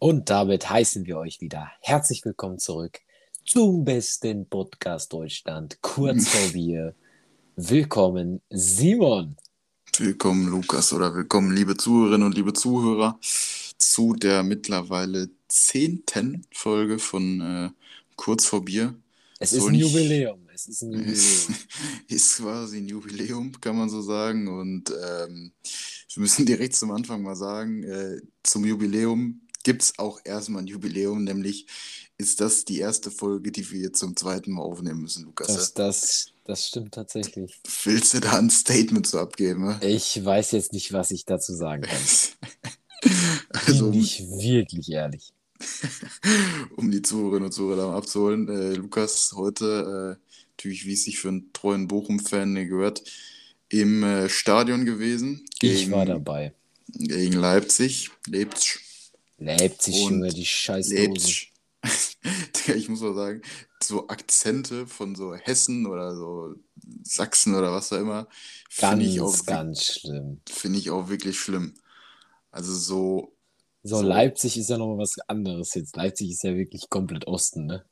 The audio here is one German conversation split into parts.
Und damit heißen wir euch wieder herzlich willkommen zurück zum besten Podcast Deutschland, kurz vor Bier. Willkommen, Simon. Willkommen, Lukas, oder willkommen, liebe Zuhörerinnen und liebe Zuhörer, zu der mittlerweile zehnten Folge von äh, Kurz vor Bier. Es ist ein Jubiläum. Es ist ein Jubiläum. ist quasi ein Jubiläum, kann man so sagen. Und ähm, wir müssen direkt zum Anfang mal sagen, äh, zum Jubiläum gibt es auch erstmal ein Jubiläum, nämlich ist das die erste Folge, die wir zum zweiten Mal aufnehmen müssen, Lukas. Das, das, das stimmt tatsächlich. Willst du da ein Statement zu abgeben? Ne? Ich weiß jetzt nicht, was ich dazu sagen kann. also, Bin ich wirklich ehrlich. um die Zuhörerinnen und Zuhörer abzuholen, äh, Lukas heute, äh, natürlich wie es sich für einen treuen Bochum-Fan gehört, im äh, Stadion gewesen. Gegen, ich war dabei. Gegen Leipzig, Leipzig. Leipzig, Junge, die scheiß Leipzig. ich muss mal sagen, so Akzente von so Hessen oder so Sachsen oder was auch immer, finde ich auch ganz schlimm. Finde ich auch wirklich schlimm. Also so. So, so Leipzig ist ja nochmal was anderes jetzt. Leipzig ist ja wirklich komplett Osten, ne?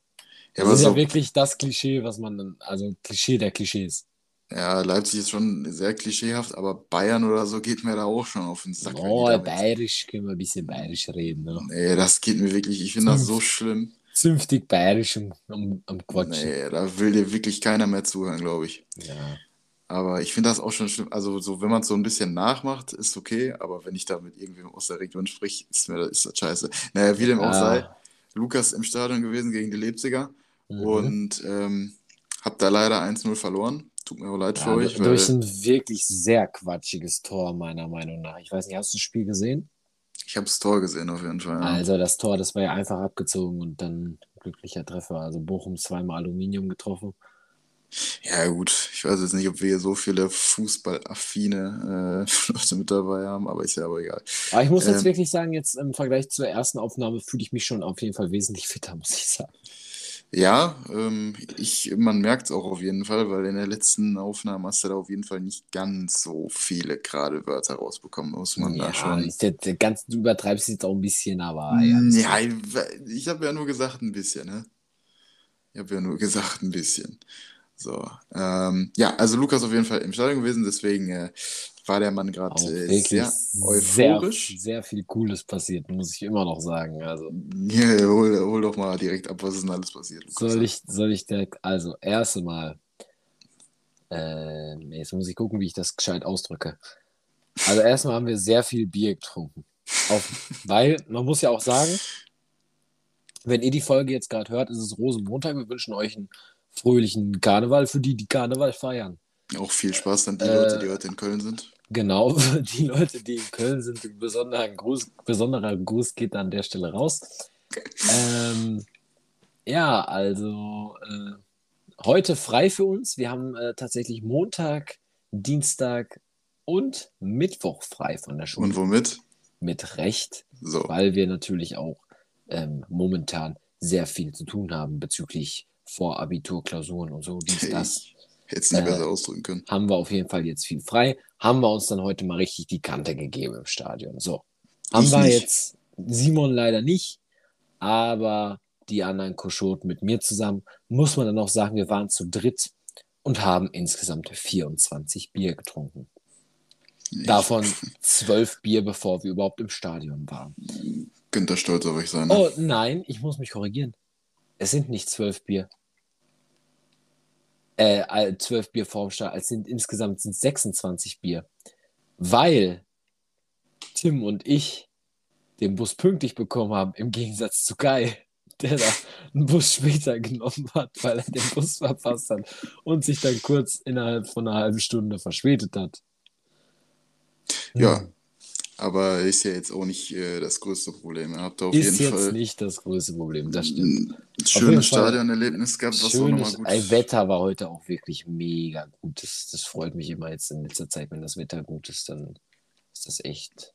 Ja, das ist so, ja wirklich das Klischee, was man, also Klischee der Klischees. Ja, Leipzig ist schon sehr klischeehaft, aber Bayern oder so geht mir da auch schon auf den Sack. Oh, bayerisch können wir ein bisschen bayerisch reden. Ne? Nee, das geht mir wirklich, ich finde das so schlimm. Zünftig bayerisch am, am Quatschen. Nee, da will dir wirklich keiner mehr zuhören, glaube ich. Ja. Aber ich finde das auch schon schlimm. Also, so, wenn man es so ein bisschen nachmacht, ist okay. Aber wenn ich da mit irgendwem aus der Region spreche, ist mir ist das scheiße. Naja, wie dem auch sei, Lukas im Stadion gewesen gegen die Leipziger mhm. und ähm, hab da leider 1-0 verloren. Tut mir auch leid ja, für euch. Durch ein wirklich sehr quatschiges Tor, meiner Meinung nach. Ich weiß nicht, hast du das Spiel gesehen? Ich habe das Tor gesehen, auf jeden Fall. Ja. Also, das Tor, das war ja einfach abgezogen und dann glücklicher Treffer. Also, Bochum zweimal Aluminium getroffen. Ja, gut. Ich weiß jetzt nicht, ob wir hier so viele fußballaffine äh, Leute mit dabei haben, aber ist ja aber egal. Aber ich muss ähm, jetzt wirklich sagen, jetzt im Vergleich zur ersten Aufnahme fühle ich mich schon auf jeden Fall wesentlich fitter, muss ich sagen. Ja, ähm, ich, man merkt es auch auf jeden Fall, weil in der letzten Aufnahme hast du da auf jeden Fall nicht ganz so viele gerade Wörter rausbekommen, muss man ja, da schon. Ist der ganz, du übertreibst jetzt auch ein bisschen, aber ja. Ja, ich, ich habe ja nur gesagt ein bisschen, ne? Ich habe ja nur gesagt ein bisschen. So, ähm, ja, also Lukas auf jeden Fall im Stadion gewesen, deswegen äh, war der Mann gerade äh, sehr euphorisch. Sehr, sehr, viel Cooles passiert, muss ich immer noch sagen. Also, ja, hol, hol doch mal direkt ab, was ist denn alles passiert. Lukas. Soll ich, soll ich direkt, also, erste Mal, äh, jetzt muss ich gucken, wie ich das gescheit ausdrücke. Also, erstmal haben wir sehr viel Bier getrunken. Auf, weil, man muss ja auch sagen, wenn ihr die Folge jetzt gerade hört, ist es Rosenmontag. Wir wünschen euch einen fröhlichen Karneval für die, die Karneval feiern. Auch viel Spaß an die äh, Leute, die heute in Köln sind. Genau, die Leute, die in Köln sind, ein besonderer Gruß, besonderer Gruß geht an der Stelle raus. Ähm, ja, also äh, heute frei für uns. Wir haben äh, tatsächlich Montag, Dienstag und Mittwoch frei von der Schule. Und womit? Mit Recht, so. weil wir natürlich auch ähm, momentan sehr viel zu tun haben bezüglich Vorabiturklausuren und so, dies, das. Hätte es nicht äh, besser ausdrücken können. Haben wir auf jeden Fall jetzt viel frei. Haben wir uns dann heute mal richtig die Kante gegeben im Stadion. So. Haben ich wir nicht. jetzt Simon leider nicht, aber die anderen Koschoten mit mir zusammen. Muss man dann auch sagen, wir waren zu dritt und haben insgesamt 24 Bier getrunken. Ich. Davon zwölf Bier, bevor wir überhaupt im Stadion waren. Könnt ihr stolz auf euch sein. Ne? Oh nein, ich muss mich korrigieren. Es sind nicht zwölf Bier äh, 12 Bier vorm Start, es sind insgesamt sind 26 Bier. Weil Tim und ich den Bus pünktlich bekommen haben, im Gegensatz zu Kai, der da einen Bus später genommen hat, weil er den Bus verpasst hat und sich dann kurz innerhalb von einer halben Stunde verspätet hat. Ja. Aber ist ja jetzt auch nicht äh, das größte Problem. Ihr habt auf ist jeden jetzt Fall nicht das größte Problem, das stimmt. Ein schönes Stadionerlebnis gehabt, was auch nochmal gut. Wetter war heute auch wirklich mega gut. Das, das freut mich immer jetzt in letzter Zeit, wenn das Wetter gut ist, dann ist das echt.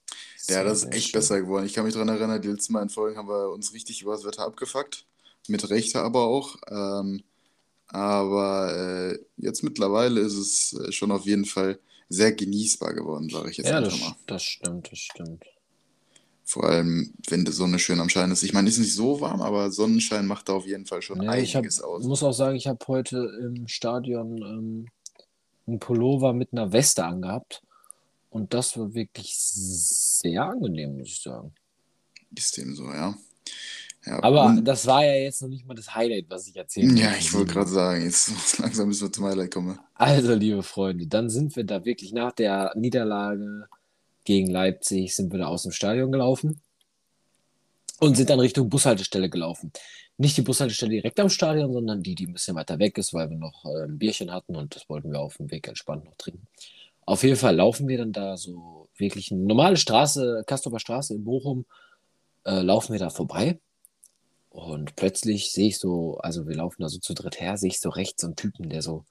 Ja, das ist echt schön. besser geworden. Ich kann mich daran erinnern, die letzten beiden Folgen haben wir uns richtig über das Wetter abgefuckt. Mit Recht aber auch. Ähm, aber äh, jetzt mittlerweile ist es äh, schon auf jeden Fall sehr genießbar geworden, sage ich jetzt ja, einfach das, mal. das stimmt, das stimmt. Vor allem, wenn die Sonne schön am Schein ist. Ich meine, ist nicht so warm, aber Sonnenschein macht da auf jeden Fall schon ich einiges hab, aus. muss auch sagen, ich habe heute im Stadion ähm, einen Pullover mit einer Weste angehabt. Und das war wirklich sehr angenehm, muss ich sagen. Ist dem so, ja. Ja, Aber das war ja jetzt noch nicht mal das Highlight, was ich erzählen ja, wollte. ich wollte gerade sagen, jetzt langsam müssen wir zum Highlight kommen. Also, liebe Freunde, dann sind wir da wirklich nach der Niederlage gegen Leipzig, sind wir da aus dem Stadion gelaufen und sind dann Richtung Bushaltestelle gelaufen. Nicht die Bushaltestelle direkt am Stadion, sondern die, die ein bisschen weiter weg ist, weil wir noch äh, ein Bierchen hatten und das wollten wir auf dem Weg entspannt noch trinken. Auf jeden Fall laufen wir dann da so wirklich eine normale Straße, Kastorfer Straße in Bochum, äh, laufen wir da vorbei. Und plötzlich sehe ich so, also wir laufen da so zu dritt her, sehe ich so rechts so einen Typen, der so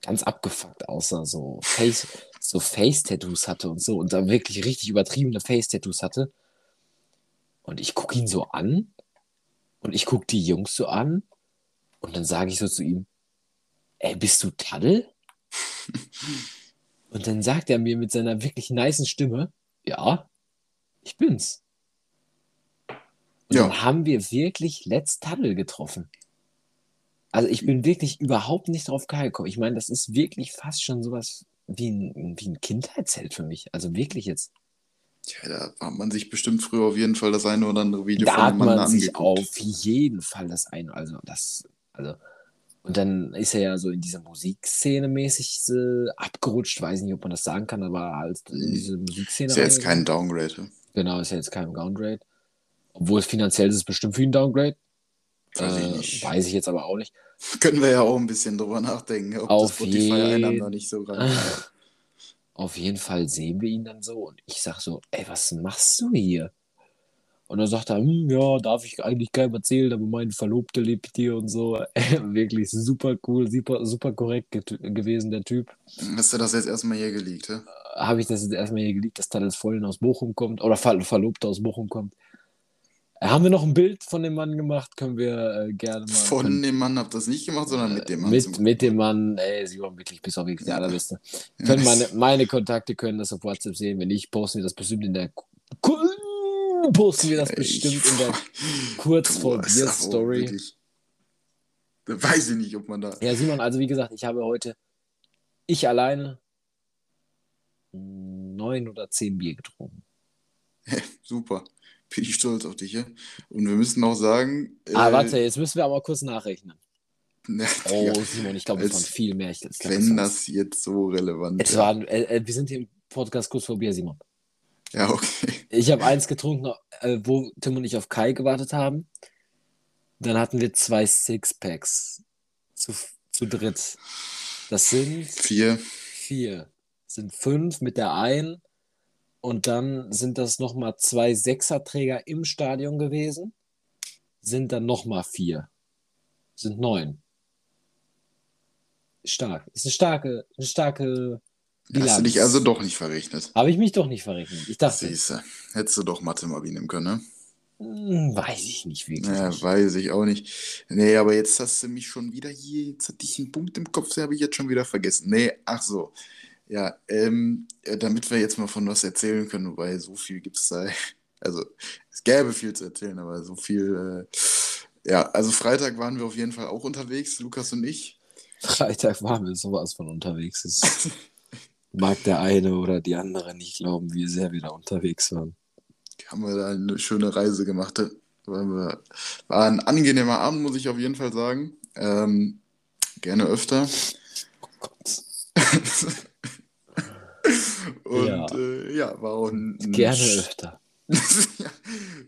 ganz abgefuckt aussah, so Face, so Face-Tattoos hatte und so und da wirklich richtig übertriebene Face-Tattoos hatte. Und ich gucke ihn so an und ich gucke die Jungs so an und dann sage ich so zu ihm, ey, bist du Taddel? Und dann sagt er mir mit seiner wirklich nicen Stimme, ja, ich bin's. Und Ja. dann haben wir wirklich Let's Taddel getroffen. Also ich bin wirklich überhaupt nicht drauf gekommen. Ich meine, das ist wirklich fast schon sowas wie ein, wie ein Kindheitsheld für mich. Also wirklich jetzt. Ja, da hat man sich bestimmt früher auf jeden Fall das eine oder andere Video Da von hat man sich angeguckt. auf jeden Fall das ein. Also das, also. Und dann ist er ja so in dieser Musikszene mäßig äh, abgerutscht. Weiß nicht, ob man das sagen kann, aber halt in diese Musikszene. Ist ja jetzt kein Downgrade. Genau, ist ja jetzt kein Downgrade. Obwohl es finanziell ist es bestimmt für ihn Downgrade. Weiß ich Äh, nicht. weiß ich jetzt aber auch nicht. Können wir ja auch ein bisschen drüber nachdenken, ob Auf das Spotify-Einnahmen jeden- da nicht so rein. Auf jeden Fall sehen wir ihn dann so und ich sag so, ey, was machst du hier? Und dann sagt er, hm, ja, darf ich eigentlich keinem erzählen, aber meine Verlobte lebt hier und so. Wirklich super cool, super, super korrekt gewesen, der Typ. Hast du das jetzt erstmal hier geleakt, hä? Habe ich das jetzt erstmal hier geliebt, dass Talis Vollen aus Bochum kommt oder Ver Verlobte aus Bochum kommt. Haben wir noch ein Bild von dem Mann gemacht? Können wir äh, gerne mal. Von können- dem Mann habt ihr das nicht gemacht, sondern mit dem Mann. mit, mit dem Mann, ey, sie waren wirklich bis auf wirklich die Ja. allerletzte. Ja, Können meine, meine Kontakte können das auf WhatsApp sehen. Wenn nicht, posten wir das bestimmt in der posten wir das bestimmt in der kurz vor auch Story. weiß ich nicht, ob man da. Ja, Simon, also wie gesagt, ich habe heute ich alleine neun oder zehn Bier getrunken. Super. Bin ich stolz auf dich, ja? Und wir müssen auch sagen. ah, äh, warte, jetzt müssen wir aber kurz nachrechnen. na, Oh, Simon, ich glaube, es waren viel mehr. Ich, ich glaub, wenn waren- das jetzt so relevant ist. äh, äh, wir sind hier im Podcast kurz vor Bier, Simon. Ja, okay. Ich habe eins getrunken, äh, wo Tim und ich auf Kai gewartet haben. Dann hatten wir zwei Sixpacks zu, zu dritt. Das sind Vier. vier. Das sind fünf mit der einen. Und dann sind das nochmal zwei Sechserträger im Stadion gewesen. Sind dann nochmal vier. Sind neun. Stark. Ist eine starke, eine starke Hast du dich also doch nicht verrechnet. Habe ich mich doch nicht verrechnet. Ich dachte, Siehste. Hättest du doch Mathe mal nehmen können, ne? hm, weiß ich nicht wirklich. Ja, weiß ich auch nicht. Nee, aber jetzt hast du mich schon wieder hier, jetzt hatte ich einen Punkt im Kopf, den habe ich jetzt schon wieder vergessen. Nee, ach so. Ja, ähm, äh, damit wir jetzt mal von was erzählen können, wobei so viel gibt es da. Also, es gäbe viel zu erzählen, aber so viel. Äh, ja, also Freitag waren wir auf jeden Fall auch unterwegs, Lukas und ich. Freitag waren wir sowas von unterwegs. Es mag der eine oder die andere nicht glauben, wie sehr wir da unterwegs waren. Haben wir da eine schöne Reise gemacht. War ein angenehmer Abend, muss ich auf jeden Fall sagen. Ähm, gerne öfter. Oh Gott. Und Ja. äh, ja war auch ein, Gerne öfter. ja,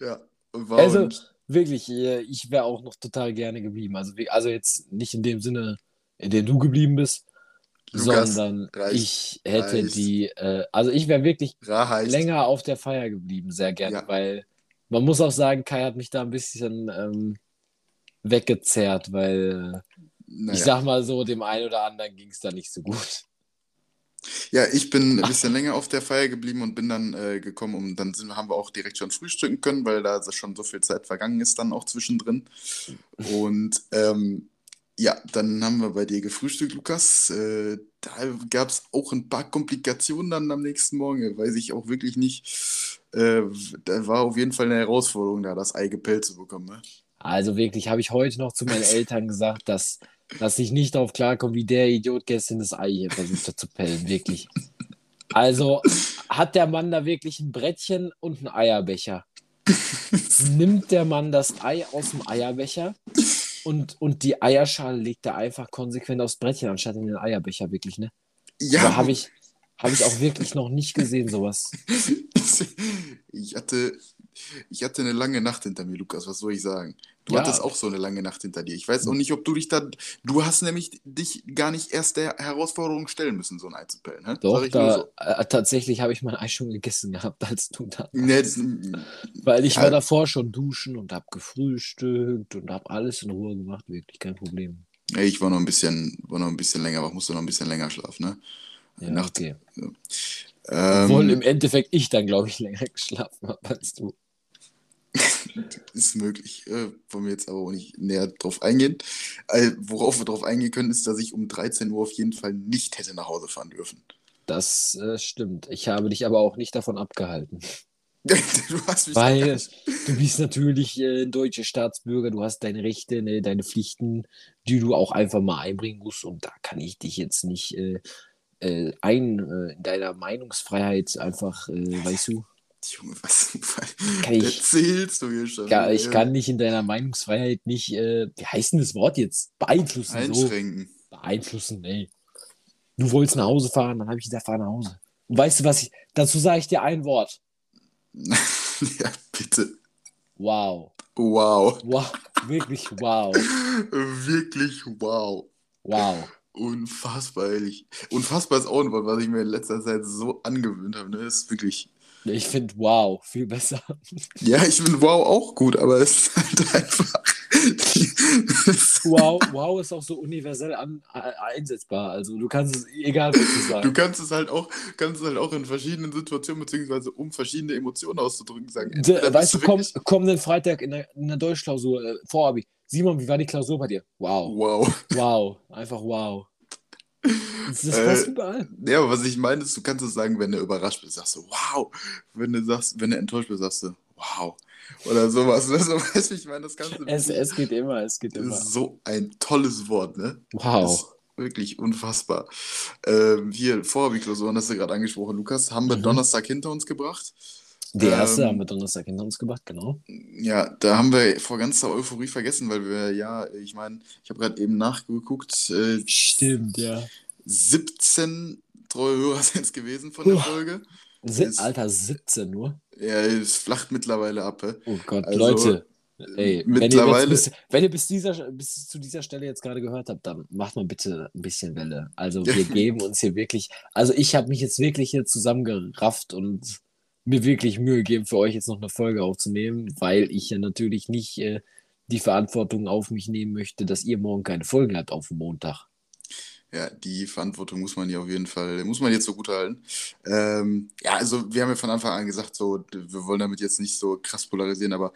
ja. War Also, ein, wirklich, äh, ich wäre auch noch total gerne geblieben. Also, also jetzt nicht in dem Sinne, in dem du geblieben bist, Lukas, sondern reicht, ich hätte reicht. die, äh, also ich wäre wirklich reicht. länger auf der Feier geblieben, sehr gerne, Ja. weil man muss auch sagen, Kai hat mich da ein bisschen ähm, weggezerrt, weil äh, Naja. ich sag mal so, dem einen oder anderen ging es da nicht so gut. Ja, ich bin ein bisschen länger auf der Feier geblieben und bin dann äh, gekommen, um dann sind, haben wir auch direkt schon frühstücken können, weil da schon so viel Zeit vergangen ist, dann auch zwischendrin. Und ähm, ja, dann haben wir bei dir gefrühstückt, Lukas. Äh, da gab es auch ein paar Komplikationen dann am nächsten Morgen, weiß ich auch wirklich nicht. äh, da war auf jeden Fall eine Herausforderung, da das Ei gepellt zu bekommen. Ne? Also wirklich, habe ich heute noch zu meinen Eltern gesagt, dass, dass ich nicht darauf klarkomme, wie der Idiot gestern das Ei hier versucht hat zu pellen. Wirklich. Also hat der Mann da wirklich ein Brettchen und einen Eierbecher. Nimmt der Mann das Ei aus dem Eierbecher und, und die Eierschale legt er einfach konsequent aufs Brettchen, anstatt in den Eierbecher, wirklich, ne? Ja. habe ich, hab ich auch wirklich noch nicht gesehen, sowas. Ich hatte, ich hatte eine lange Nacht hinter mir, Lukas, was soll ich sagen? Du Ja. hattest auch so eine lange Nacht hinter dir. Ich weiß auch nicht, ob du dich da. Du hast nämlich dich gar nicht erst der Herausforderung stellen müssen, so ein Ei zu pellen. Ne? Doch, da, so. äh, tatsächlich habe ich mein Ei schon gegessen gehabt, als du da Nee, das, Weil ich Ja. war davor schon duschen und habe gefrühstückt und habe alles in Ruhe gemacht, wirklich kein Problem. Ich war noch ein bisschen, war noch ein bisschen länger, aber musste noch ein bisschen länger schlafen, ne? Ja, Nacht. okay. Ähm, Obwohl im Endeffekt ich dann, glaube ich, länger geschlafen habe als du. Ist möglich. Äh, wollen wir jetzt aber auch nicht näher drauf eingehen. Äh, worauf wir drauf eingehen können, ist, dass ich um 13 Uhr auf jeden Fall nicht hätte nach Hause fahren dürfen. Das äh, stimmt. Ich habe dich aber auch nicht davon abgehalten. du hast mich Weil du bist natürlich äh, ein deutscher Staatsbürger, du hast deine Rechte, ne, deine Pflichten, die du auch einfach mal einbringen musst. Und da kann ich dich jetzt nicht äh, äh, ein, äh, in deiner Meinungsfreiheit einfach, weißt du, Junge, was Kann ich- erzählst du hier schon? ja, ich kann dich in deiner Meinungsfreiheit nicht, äh, wie heißt denn das Wort jetzt? Beeinflussen. So. einschränken. Beeinflussen, ey. Du wolltest nach Hause fahren, dann habe ich gesagt, fahr nach Hause. Und weißt du was, ich, dazu sage ich dir ein Wort. ja, bitte. Wow. Wow. Wow. Wirklich wow. Wirklich wow. Wow. Unfassbar, ehrlich. Unfassbar ist auch ein Wort, was ich mir in letzter Zeit so angewöhnt habe. Ne? Ist wirklich. Ich finde wow viel besser. Ja, ich finde wow auch gut, aber es ist halt einfach. Wow, wow ist auch so universell an, äh, einsetzbar. Also du kannst es, egal was du Du sagst. kannst es halt auch, kannst es halt auch in verschiedenen Situationen, beziehungsweise um verschiedene Emotionen auszudrücken, sagen. D- Entweder weißt du, komm, kommenden Freitag in der, in der Deutschklausur, äh, Vorabi. Simon, wie war die Klausur bei dir? Wow. Wow. Wow. Einfach wow. Das ist Äh, überall. Ja, aber was ich meine, ist, du kannst es sagen, wenn du überrascht bist, sagst du wow. Wenn du sagst, wenn du enttäuscht bist, sagst du wow. Oder sowas. Ne? So, weißt du, ich meine, das Ganze Es, es geht immer, es geht immer. ist so ein tolles Wort, ne? Wow. Ist wirklich unfassbar. Ähm, hier, Vorhabi-Klausuren hast du gerade angesprochen, Lukas, haben wir Mhm. Donnerstag hinter uns gebracht. Die erste ähm, haben wir Donnerstag hinter uns gebracht, genau. Ja, da haben wir vor ganzer Euphorie vergessen, weil wir ja, ich meine, ich habe gerade eben nachgeguckt, äh, Stimmt, ja. 17 treue Hörer sind es gewesen von der Uah. Folge. Ist- Alter, 17 nur. Ja, es flacht mittlerweile ab. hä? Oh Gott, Also, Leute. Ey, wenn ihr, mittlerweile- bis, wenn ihr bis, dieser, bis zu dieser Stelle jetzt gerade gehört habt, dann macht mal bitte ein bisschen Welle. Also wir geben uns hier wirklich, also ich habe mich jetzt wirklich hier zusammengerafft und mir wirklich Mühe gegeben, für euch jetzt noch eine Folge aufzunehmen, weil ich ja natürlich nicht äh, die Verantwortung auf mich nehmen möchte, dass ihr morgen keine Folge habt auf Montag. Ja, die Verantwortung muss man ja auf jeden Fall, muss man jetzt so gut halten. Ähm, ja, also wir haben ja von Anfang an gesagt, so, wir wollen damit jetzt nicht so krass polarisieren, aber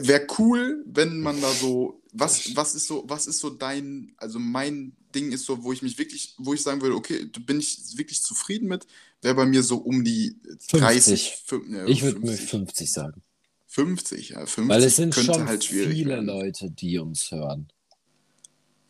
wäre cool, wenn man da so, was, was ist so, was ist so dein, also mein Ding ist so, wo ich mich wirklich, wo ich sagen würde, okay, bin ich wirklich zufrieden mit, wäre bei mir so um die 30, 50. fün- ja, Ich würde mir 50, 50 sagen. 50, ja, 50 Weil es sind schon halt viele werden. Leute, die uns hören.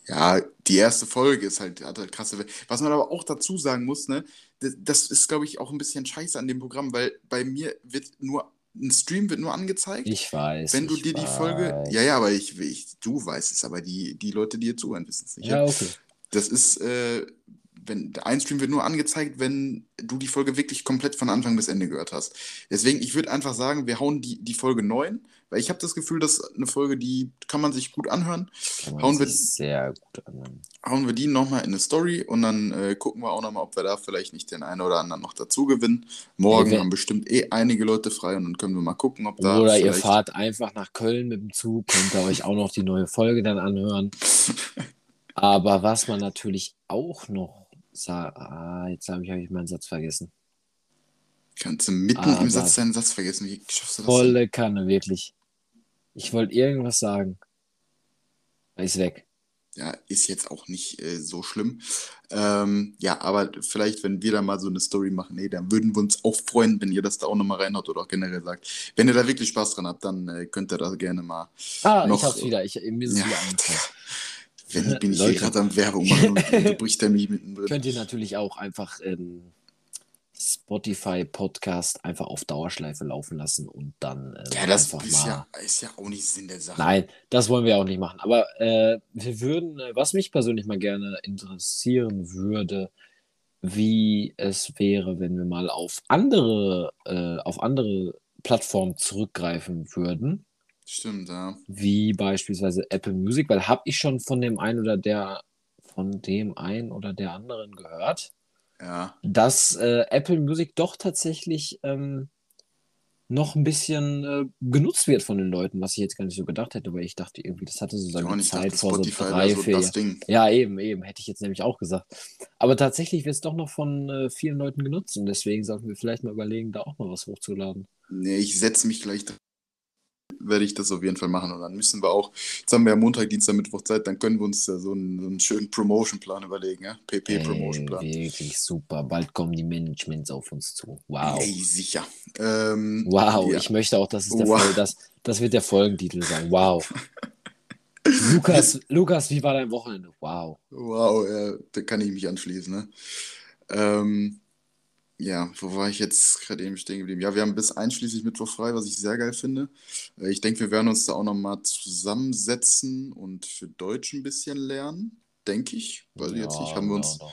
Ja, die erste Folge ist halt, hat halt krasse. Was man aber auch dazu sagen muss, ne, das, das ist, glaube ich, auch ein bisschen scheiße an dem Programm, weil bei mir wird nur, ein Stream wird nur angezeigt. Ich weiß. wenn du dir die Folge. weiß. Ja, ja, aber ich, ich, du weißt es, aber die, die Leute, die hier zuhören, wissen es nicht. Ja, okay. Das ist, äh, wenn ein Stream wird nur angezeigt, wenn du die Folge wirklich komplett von Anfang bis Ende gehört hast. Deswegen, ich würde einfach sagen, wir hauen die, die Folge 9, weil ich habe das Gefühl, dass eine Folge, die kann man sich gut anhören. Kann man Hauen wir- sehr gut an. hauen wir die nochmal in eine Story und dann äh, gucken wir auch nochmal, ob wir da vielleicht nicht den einen oder anderen noch dazu gewinnen. Morgen wenn- haben bestimmt eh einige Leute frei und dann können wir mal gucken, ob da Oder ihr fahrt einfach nach Köln mit dem Zug, könnt ihr euch auch noch die neue Folge dann anhören. Aber was man natürlich auch noch sagt, ah, jetzt habe ich, hab ich meinen Satz vergessen. Kannst du mitten Aber- im Satz deinen Satz vergessen? Wie schaffst du das? Volle Kanne, wirklich. Ich wollte irgendwas sagen. Ist weg. ja, ist jetzt auch nicht äh, so schlimm. Ähm, ja, aber vielleicht, wenn wir da mal so eine Story machen, nee, dann würden wir uns auch freuen, wenn ihr das da auch nochmal reinhaut oder auch generell sagt. Wenn ihr da wirklich Spaß dran habt, dann äh, könnt ihr da gerne mal. Ah, noch, ich hab's wieder. Ich, mir ist es ja, wieder eingefallen. Wenn bin ich Leute. hier gerade am Werbung machen und bricht der mich mittendrin. Könnt ihr natürlich auch einfach ähm, Spotify-Podcast einfach auf Dauerschleife laufen lassen und dann. Äh, ja, das ist, mal... ja, ist ja auch nicht Sinn der Sache. Nein, das wollen wir auch nicht machen. Aber äh, wir würden, äh, was mich persönlich mal gerne interessieren würde, wie es wäre, wenn wir mal auf andere, äh, auf andere Plattformen zurückgreifen würden. Stimmt, ja. Wie beispielsweise Apple Music, weil habe ich schon von dem einen oder der von dem einen oder der anderen gehört ja. dass äh, Apple Music doch tatsächlich ähm, noch ein bisschen äh, genutzt wird von den Leuten, was ich jetzt gar nicht so gedacht hätte, weil ich dachte irgendwie, das hatte so seine Zeit vor so drei, vier Jahren. Ja, eben, eben, hätte ich jetzt nämlich auch gesagt. Aber tatsächlich wird es doch noch von äh, vielen Leuten genutzt und deswegen sollten wir vielleicht mal überlegen, da auch mal was hochzuladen. Nee, ich setze mich gleich werde ich das auf jeden Fall machen. Und dann müssen wir auch, jetzt haben wir ja Montag, Dienstag, Mittwoch Zeit, dann können wir uns ja so einen, so einen schönen Promotion-Plan überlegen, ja? PP-Promotion-Plan. Wirklich super. Bald kommen die Managements auf uns zu. Wow. Ey, sicher. Ähm, wow, ja. ich möchte auch, dass es der wow. Fall, das, das wird der Folgentitel sein. Wow. Lukas, Lukas, wie war dein Wochenende? Wow. Wow, ja, da kann ich mich anschließen, ne? Ähm, ja, wo war ich jetzt gerade eben stehen geblieben? Ja, wir haben bis einschließlich Mittwoch frei, was ich sehr geil finde. Äh, ich denke, wir werden uns da auch nochmal zusammensetzen und für Deutsch ein bisschen lernen, denke ich. Weil jetzt nicht, haben wir uns, ja,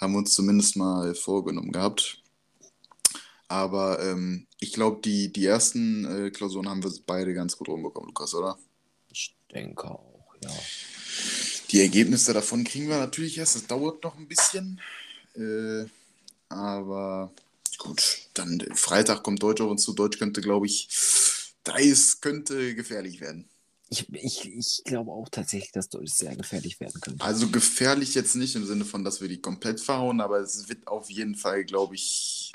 haben wir uns zumindest mal vorgenommen gehabt. Aber ähm, ich glaube, die, die ersten äh, Klausuren haben wir beide ganz gut rumbekommen, Lukas, oder? Ich denke auch, ja. Die Ergebnisse davon kriegen wir natürlich erst. Das dauert noch ein bisschen. Äh, aber gut, dann Freitag kommt Deutsch auf uns zu. Deutsch könnte, glaube ich, Dreis könnte gefährlich werden. Ich, ich, ich glaube auch tatsächlich, dass Deutsch sehr gefährlich werden könnte. Also gefährlich jetzt nicht im Sinne von, dass wir die komplett verhauen, aber es wird auf jeden Fall, glaube ich,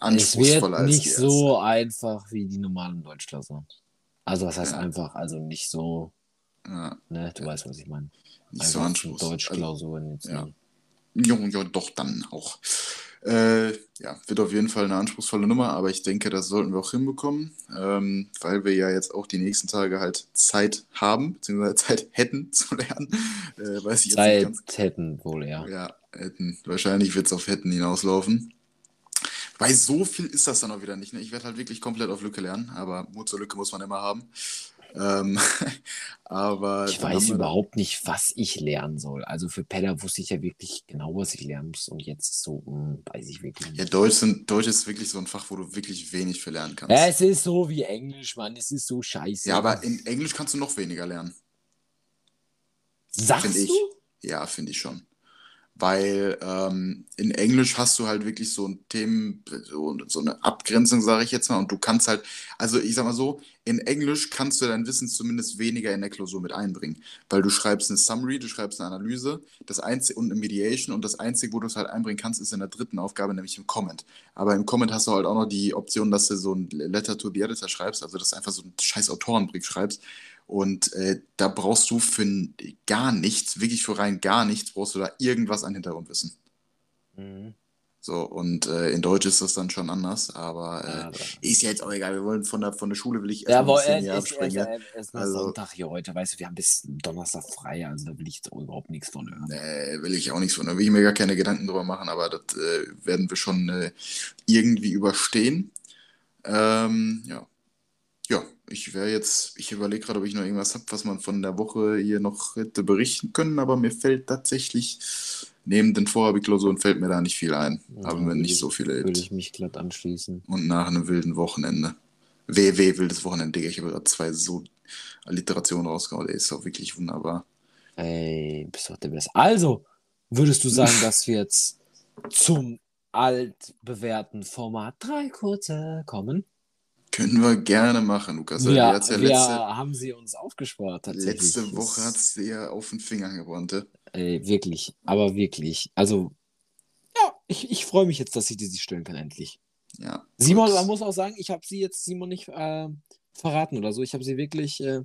anspruchsvoller als Es wird nicht so einfach wie die normalen Deutschklausuren. Also was heißt ja. einfach? Also nicht so, ja. ne, du ja. weißt, was ich meine. Nicht einfach so anspruchsvoll. Deutschklausuren jetzt. Ja. Ja, ja, doch dann auch. Äh, ja, wird auf jeden Fall eine anspruchsvolle Nummer, aber ich denke, das sollten wir auch hinbekommen, ähm, weil wir ja jetzt auch die nächsten Tage halt Zeit haben, beziehungsweise Zeit hätten zu lernen. Äh, weiß ich Zeit jetzt nicht ganz, hätten wohl, ja. Ja, hätten. Wahrscheinlich wird es auf hätten hinauslaufen. Weil so viel ist das dann auch wieder nicht. Ne? Ich werde halt wirklich komplett auf Lücke lernen, aber Mut zur Lücke muss man immer haben. Ähm, aber ich weiß überhaupt nicht, was ich lernen soll. Also für Pedder wusste ich ja wirklich genau, was ich lernen muss. Und jetzt so, mh, hm, weiß ich wirklich nicht. Ja, Deutsch, sind, Deutsch ist wirklich so ein Fach, wo du wirklich wenig für lernen kannst. Ja, es ist so wie Englisch, Mann. Es ist so scheiße. Ja, aber in Englisch kannst du noch weniger lernen. Sagst find du? Ja, finde ich schon weil ähm, in Englisch hast du halt wirklich so ein Themen, so, so eine Abgrenzung, sage ich jetzt mal, und du kannst halt, also ich sag mal so, in Englisch kannst du dein Wissen zumindest weniger in der Klausur mit einbringen, weil du schreibst eine Summary, du schreibst eine Analyse, das einzige und eine Mediation und das einzige, wo du es halt einbringen kannst, ist in der dritten Aufgabe, nämlich im Comment. Aber im Comment hast du halt auch noch die Option, dass du so ein Letter to the Editor schreibst, also dass du einfach so einen scheiß Autorenbrief schreibst und äh, da brauchst du für gar nichts, wirklich für rein gar nichts, brauchst du da irgendwas an Hintergrundwissen. Mhm. So, und äh, in Deutsch ist das dann schon anders, aber, äh, ja, ist ja jetzt auch egal. Wir wollen von der, von der Schule will ich erst ja, ein bisschen abspringen. Es ist also, Sonntag hier heute, weißt du, wir haben bis Donnerstag frei, also da will ich jetzt auch überhaupt nichts von hören. Nee, will ich auch nichts von. Da will ich mir gar keine Gedanken drüber machen, aber das äh, werden wir schon äh, irgendwie überstehen. Ähm, ja. Ich wäre jetzt, ich überlege gerade, ob ich noch irgendwas habe, was man von der Woche hier noch hätte berichten können, aber mir fällt tatsächlich, neben den Vorhabiklausuren fällt mir da nicht viel ein. Ja, Haben wir nicht ich, so viele erlebt. Würde ich mich glatt anschließen. Und nach einem wilden Wochenende. WW, wildes Wochenende, Digga. Ich habe gerade zwei so Alliterationen rausgehauen. Der ist auch wirklich wunderbar. Ey, bist doch der Beste. Also, würdest du sagen, dass wir jetzt zum altbewährten Format 3 kurze kommen? Können wir gerne machen, Lukas. Ja, ja letzte, wir haben sie uns aufgespart. Letzte Woche hat es dir auf den Finger gebrannt. Ey, wirklich, aber wirklich. Also, ja, ich, ich freue mich jetzt, dass ich dir sie stellen kann, endlich. Ja. Simon, man muss auch sagen, ich habe sie jetzt Simon nicht äh, verraten oder so. Ich habe sie wirklich äh,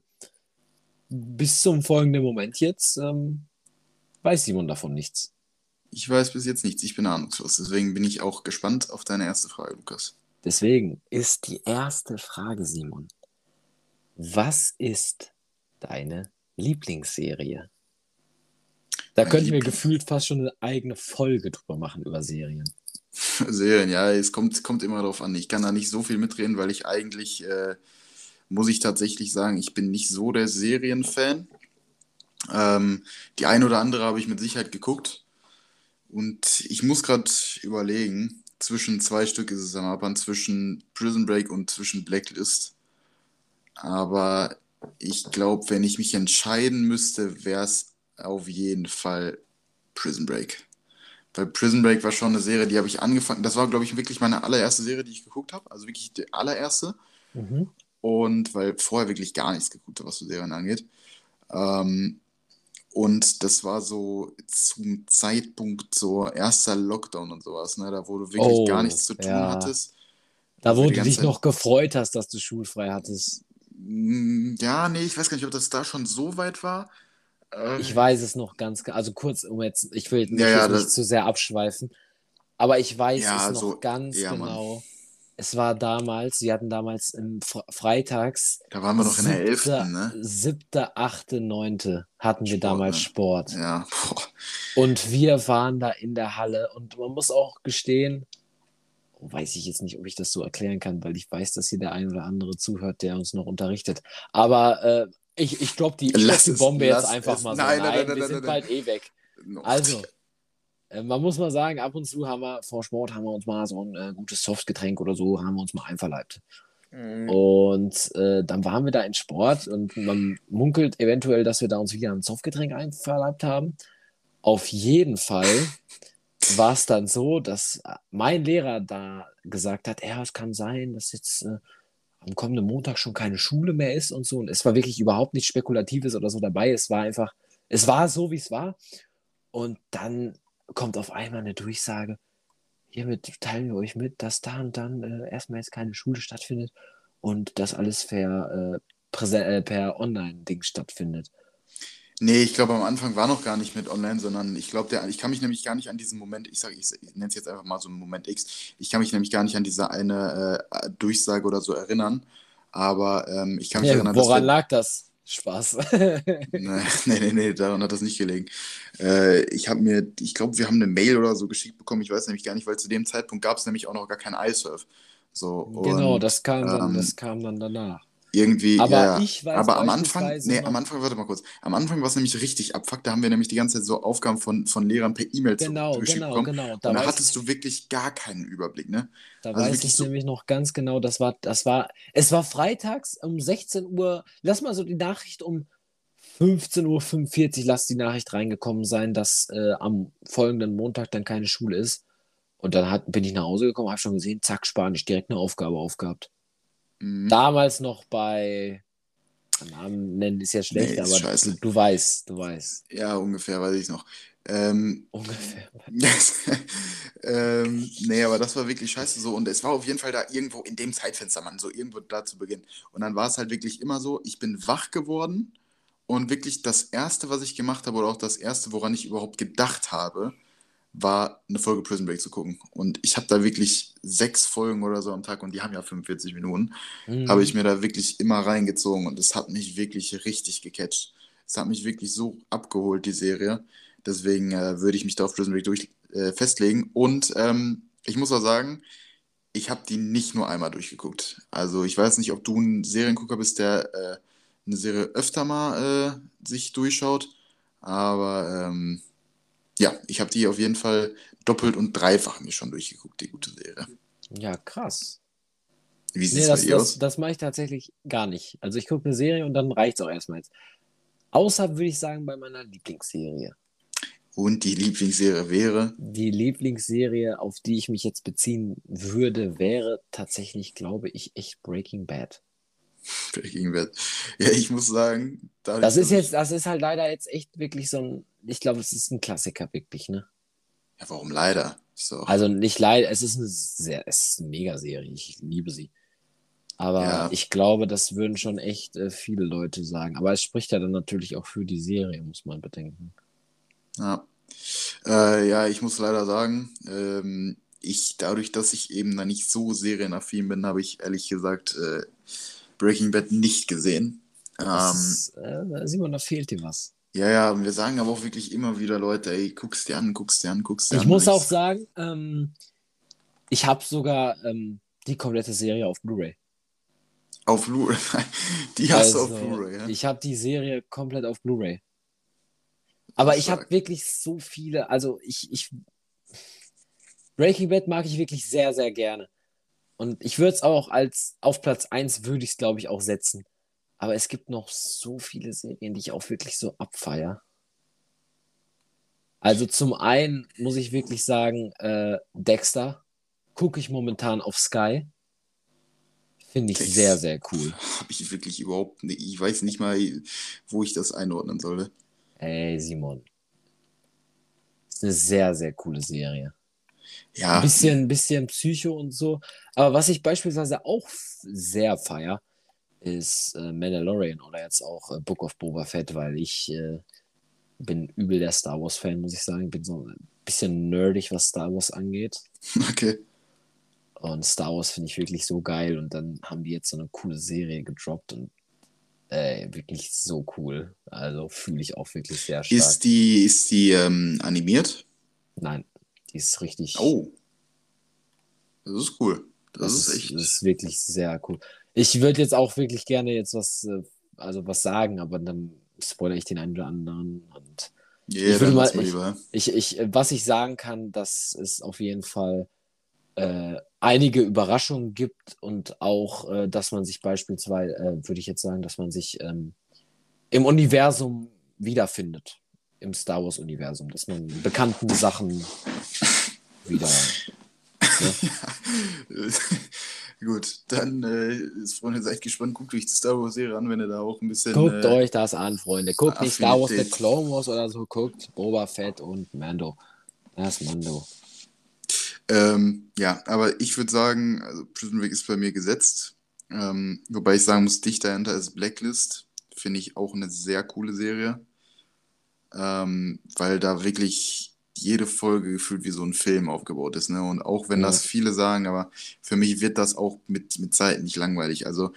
bis zum folgenden Moment jetzt ähm, weiß Simon davon nichts. Ich weiß bis jetzt nichts, ich bin ahnungslos. Deswegen bin ich auch gespannt auf deine erste Frage, Lukas. Deswegen ist die erste Frage, Simon. Was ist deine Lieblingsserie? Da könnten wir Lieblings- gefühlt fast schon eine eigene Folge drüber machen über Serien. Serien, ja, es kommt, kommt immer darauf an. Ich kann da nicht so viel mitreden, weil ich eigentlich, äh, muss ich tatsächlich sagen, ich bin nicht so der Serienfan. Ähm, die ein oder andere habe ich mit Sicherheit geguckt. Und ich muss gerade überlegen, zwischen zwei Stück ist es am Abend, zwischen Prison Break und zwischen Blacklist. Aber ich glaube, wenn ich mich entscheiden müsste, wäre es auf jeden Fall Prison Break. Weil Prison Break war schon eine Serie, die habe ich angefangen. Das war, glaube ich, wirklich meine allererste Serie, die ich geguckt habe. Also wirklich die allererste. Und weil vorher wirklich gar nichts geguckt habe, was so Serien angeht. Ähm, und das war so zum Zeitpunkt so erster Lockdown und sowas, ne? Da wo du wirklich Oh, gar nichts zu tun ja. hattest. Da, wo du dich Zeit- noch gefreut hast, dass du schulfrei hattest. Mm, Ja, nee, ich weiß gar nicht, ob das da schon so weit war. Ähm, Ich weiß es noch ganz, also kurz, um jetzt, ich will jetzt Ja, ja, nicht das- zu sehr abschweifen, aber ich weiß es noch so- ganz ja, Mann. Es war damals, sie hatten damals im Fre freitags Da waren wir noch in der siebter, 11. Ne? siebter, achte, neunte hatten wir Sport, damals ne? Sport. Ja, boah. Und wir waren da in der Halle und man muss auch gestehen, weiß ich jetzt nicht, ob ich das so erklären kann, weil ich weiß, dass hier der ein oder andere zuhört, der uns noch unterrichtet. Aber äh, ich, ich droppe die, ich dropp die es, Bombe jetzt lass einfach es. mal so. Nein, Nein, nein, nein, wir nein, sind nein. bald eh weg. Also, äh, man muss mal sagen, ab und zu haben wir vor Sport haben wir uns mal so ein äh, gutes Softgetränk oder so, haben wir uns mal einverleibt. Mhm. Und äh, dann waren wir da in Sport und man munkelt eventuell, dass wir da uns wieder ein Softgetränk einverleibt haben. Auf jeden Fall war es dann so, dass mein Lehrer da gesagt hat, ja, es kann sein, dass jetzt äh, am kommenden Montag schon keine Schule mehr ist und so. Und es war wirklich überhaupt nichts Spekulatives oder so dabei. Es war einfach, es war so, wie es war. Und dann kommt auf einmal eine Durchsage, hiermit teilen wir euch mit, dass da und dann äh, erstmal jetzt keine Schule stattfindet und das alles per, äh, äh, per Online-Ding stattfindet. Nee, ich glaube, am Anfang war noch gar nicht mit online, sondern ich glaube, ich kann mich nämlich gar nicht an diesen Moment, ich sage, ich, ich nenne es jetzt einfach mal so einen Moment X, ich kann mich nämlich gar nicht an diese eine äh, Durchsage oder so erinnern, aber ähm, ich kann mich Ja, erinnern, woran dass lag das? Spaß. nee, nee, nee, daran hat das nicht gelegen. Äh, ich habe mir, ich glaube, wir haben eine Mail oder so geschickt bekommen, ich weiß nämlich gar nicht, weil zu dem Zeitpunkt gab es nämlich auch noch gar kein iSurf. So, genau, und, das kam, dann, ähm, das kam dann danach. Irgendwie, Aber ja, ich weiß aber am Anfang, nee, noch- am Anfang, warte mal kurz. Am Anfang war es nämlich richtig abfuck. Da haben wir nämlich die ganze Zeit so Aufgaben von, von Lehrern per E-Mail zu- Genau, zugeschickt genau, bekommen. genau. Und da hattest du wirklich gar keinen Überblick, ne? da also weiß ich so- nämlich noch ganz genau, das war, das war, es war freitags um 16 Uhr, lass mal so die Nachricht um 15.45 Uhr, lass die Nachricht reingekommen sein, dass äh, am folgenden Montag dann keine Schule ist. Und dann hat, bin ich nach Hause gekommen, habe schon gesehen, zack, Spanisch, direkt eine Aufgabe aufgehabt. Mhm. Damals noch bei, Namen nennen ist ja schlecht, Nee, ist aber du, du weißt, du weißt. Ja, ungefähr, weiß ich noch. Ähm, Ungefähr. ähm, nee, aber das war wirklich scheiße so. Und es war auf jeden Fall da irgendwo in dem Zeitfenster, Mann, so irgendwo da zu Beginn. Und dann war es halt wirklich immer so, ich bin wach geworden und wirklich das Erste, was ich gemacht habe, oder auch das Erste, woran ich überhaupt gedacht habe, war eine Folge Prison Break zu gucken. Und ich habe da wirklich sechs Folgen oder so am Tag und die haben ja 45 Minuten, Mhm. habe ich mir da wirklich immer reingezogen und es hat mich wirklich richtig gecatcht. Es hat mich wirklich so abgeholt, die Serie. Deswegen äh, würde ich mich da auf Prison Break durch, äh, festlegen. Und ähm, ich muss auch sagen, ich habe die nicht nur einmal durchgeguckt. Also ich weiß nicht, ob du ein Seriengucker bist, der äh, eine Serie öfter mal äh, sich durchschaut. Aber ähm, ja, ich habe die auf jeden Fall doppelt und dreifach mir schon durchgeguckt, die gute Serie. Ja, krass. Wie sieht Nee, das, das, aus? das mache ich tatsächlich gar nicht. Also ich gucke eine Serie und dann reicht es auch erstmal jetzt. Außer würde ich sagen bei meiner Lieblingsserie. Und die Lieblingsserie wäre. Die Lieblingsserie, auf die ich mich jetzt beziehen würde, wäre tatsächlich, glaube ich, echt Breaking Bad. Bad. Ja, ich muss sagen, Das ist jetzt, das ist halt leider jetzt echt wirklich so ein, ich glaube, es ist ein Klassiker wirklich, ne? Ja, warum leider? Doch, Also nicht leider, es ist eine sehr, es ist eine Megaserie, ich liebe sie. Aber Ja. ich glaube, das würden schon echt äh, viele Leute sagen. Aber es spricht ja dann natürlich auch für die Serie, muss man bedenken. Ja. Äh, ja, ich muss leider sagen, ähm, ich, dadurch, dass ich eben da nicht so serienaffin bin, habe ich ehrlich gesagt äh, Breaking Bad nicht gesehen. Ähm, Ist, äh, Simon, da fehlt dir was. ja, ja, und wir sagen aber auch wirklich immer wieder, Leute, ey, guck's dir an, guck's dir an, guck's dir Ich an. muss Ich- auch sagen, ähm, ich habe sogar ähm, die komplette Serie auf Blu-ray. Auf Blu-ray. Die hast du Also, auf Blu-ray, ja? Ich habe die Serie komplett auf Blu-ray. Aber ich habe wirklich so viele, also ich, ich Breaking Bad mag ich wirklich sehr, sehr gerne. Und ich würde es auch als auf Platz 1 würde ich es, glaube ich, auch setzen. Aber es gibt noch so viele Serien, die ich auch wirklich so abfeier. Also zum einen muss ich wirklich sagen, äh, Dexter gucke ich momentan auf Sky. Finde ich Dex- sehr, sehr cool. Habe ich wirklich überhaupt nicht. Ich weiß nicht mal, wo ich das einordnen sollte. Ey, Simon. Ist eine sehr, sehr coole Serie. Ein Ja, bisschen, bisschen Psycho und so. Aber was ich beispielsweise auch sehr feier, ist äh, Mandalorian oder jetzt auch äh, Book of Boba Fett, weil ich äh, bin übel der Star Wars-Fan, muss ich sagen. Bin so ein bisschen nerdig, was Star Wars angeht. okay. Und Star Wars finde ich wirklich so geil. Und dann haben die jetzt so eine coole Serie gedroppt und äh, wirklich so cool. Also fühle ich auch wirklich sehr stark. Ist die, ist die ähm, animiert? Nein, die ist richtig. Oh. Das ist cool. Das, Das, ist echt. das ist wirklich sehr cool. Ich würde jetzt auch wirklich gerne jetzt was, äh, also was sagen, aber dann spoilere ich den einen oder anderen. Und Ja, ich würde mal- ich- lieber. ich, ich, äh, was ich sagen kann, dass es auf jeden Fall äh, einige Überraschungen gibt und auch, äh, dass man sich beispielsweise, äh, würde ich jetzt sagen, dass man sich ähm, im Universum wiederfindet. Im Star Wars-Universum, dass man bekannten Sachen wieder. Gut, dann, äh, ist, Freunde, seid gespannt. Guckt euch die Star Wars-Serie an, wenn ihr da auch ein bisschen. Guckt äh, euch das an, Freunde. Guckt nicht Star Wars, The. Clone Wars oder so. Guckt Boba Fett und Mando. Das ist Mando. Ähm, ja, aber ich würde sagen, also Prison Break ist bei mir gesetzt. Ähm, wobei ich sagen muss, dicht dahinter ist Blacklist. Finde ich auch eine sehr coole Serie. Ähm, weil da wirklich jede Folge gefühlt wie so ein Film aufgebaut ist. Ne? Und auch wenn Ja. das viele sagen, aber für mich wird das auch mit, mit Zeit nicht langweilig. Also,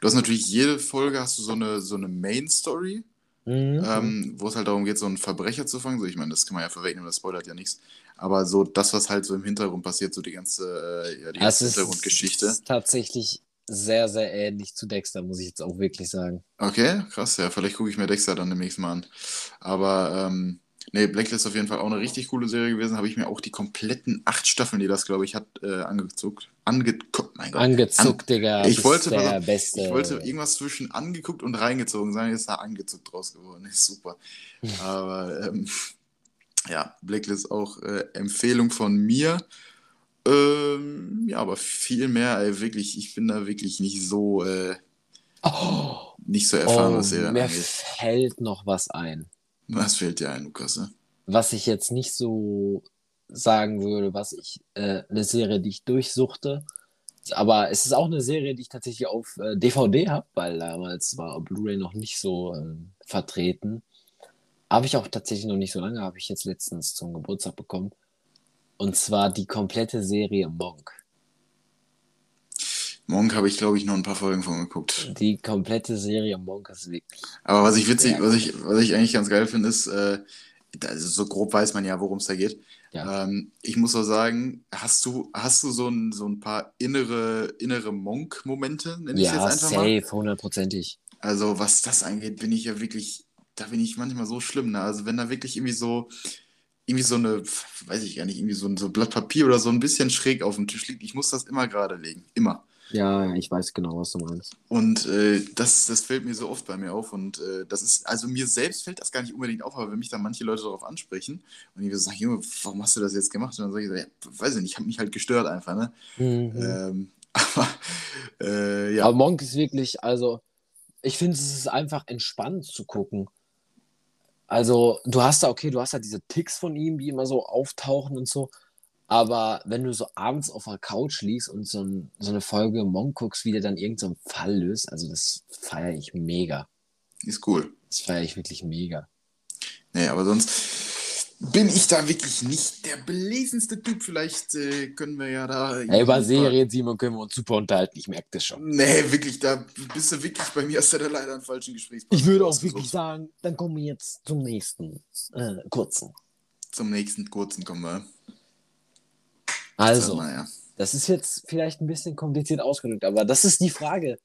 du hast natürlich jede Folge hast du so eine, so eine Main-Story. Mhm. ähm, wo es halt darum geht, so einen Verbrecher zu fangen. So, ich meine, das kann man ja vorwegnehmen, das spoilert ja nichts. Aber so das, was halt so im Hintergrund passiert, so die ganze, äh, ja, die ganze ist Hintergrundgeschichte. tatsächlich sehr, sehr ähnlich zu Dexter, muss ich jetzt auch wirklich sagen. Okay, krass, ja, vielleicht gucke ich mir Dexter dann demnächst mal an. Aber, ähm, nee, Blacklist auf jeden Fall auch eine richtig coole Serie gewesen. Habe ich mir auch die kompletten acht Staffeln, die das, glaube ich, hat, äh, angezuckt. Angeguckt, mein Gott. Angezuckt, Digga. Ich wollte- der auf, Beste. Ich wollte irgendwas zwischen angeguckt und reingezogen sein, jetzt ist da angezuckt draus geworden. Ist super. Aber ähm, ja, Blacklist auch äh, Empfehlung von mir. Ähm, ja, aber viel mehr, ey, wirklich, ich bin da wirklich nicht so, äh, oh, nicht so erfahren, oh, was mir angeht. fällt noch was ein. Was fällt dir ein, Lukas? Ne? Was ich jetzt nicht so sagen würde, was ich, äh, eine Serie, die ich durchsuchte. Aber es ist auch eine Serie, die ich tatsächlich auf äh, DVD habe, weil damals war Blu-ray noch nicht so ähm, vertreten. Habe ich auch tatsächlich noch nicht so lange, habe ich jetzt letztens zum Geburtstag bekommen. Und zwar die komplette Serie Monk. Monk habe ich, glaube ich, noch ein paar Folgen von geguckt. Die komplette Serie Monk ist wirklich. Aber was ich witzig, was ich, was ich eigentlich ganz geil finde, ist, äh, also so grob weiß man ja, worum es da geht. Ja. Ähm, ich muss auch sagen, hast du, hast du so ein, so ein paar innere, innere Monk-Momente, nenne ich Ja, jetzt einfach mal? safe, hundertprozentig. Also, was das angeht, bin ich ja wirklich, da bin ich manchmal so schlimm. Ne? Also, wenn da wirklich irgendwie so, irgendwie so eine, weiß ich gar nicht, irgendwie so ein, so Blatt Papier oder so ein bisschen schräg auf dem Tisch liegt, ich muss das immer gerade legen. Immer. Ja, ich weiß genau, was du meinst. Und äh, das, das fällt mir so oft bei mir auf. Und äh, das ist, also mir selbst fällt das gar nicht unbedingt auf, aber wenn mich dann manche Leute darauf ansprechen und die so sagen, Junge, warum hast du das jetzt gemacht? Und dann sage ich so, ja, weiß ich nicht, ich habe mich halt gestört einfach, ne? Mhm. Ähm, aber äh, ja. Aber Monk ist wirklich, also, ich finde, es ist einfach entspannt zu gucken. Also, du hast da, okay, du hast da diese Ticks von ihm, die immer so auftauchen und so. Aber wenn du so abends auf der Couch liegst und so, ein, so eine Folge Monk guckst, wie der dann irgendeinen so Fall löst, also das feiere ich mega. Ist cool. Das feiere ich wirklich mega. Nee, aber sonst, bin ich da wirklich nicht der belesenste Typ. Vielleicht äh, können wir ja da. Ey, über Serien, Simon, können wir uns super unterhalten. Ich merke das schon. Nee, wirklich, da bist du wirklich bei mir, hast du da leider einen falschen Gesprächspartner. Ich würde auch wirklich sagen, dann kommen wir jetzt zum nächsten äh, kurzen. Zum nächsten kurzen kommen wir. Also, ja. das ist jetzt vielleicht ein bisschen kompliziert ausgedrückt, aber das ist die Frage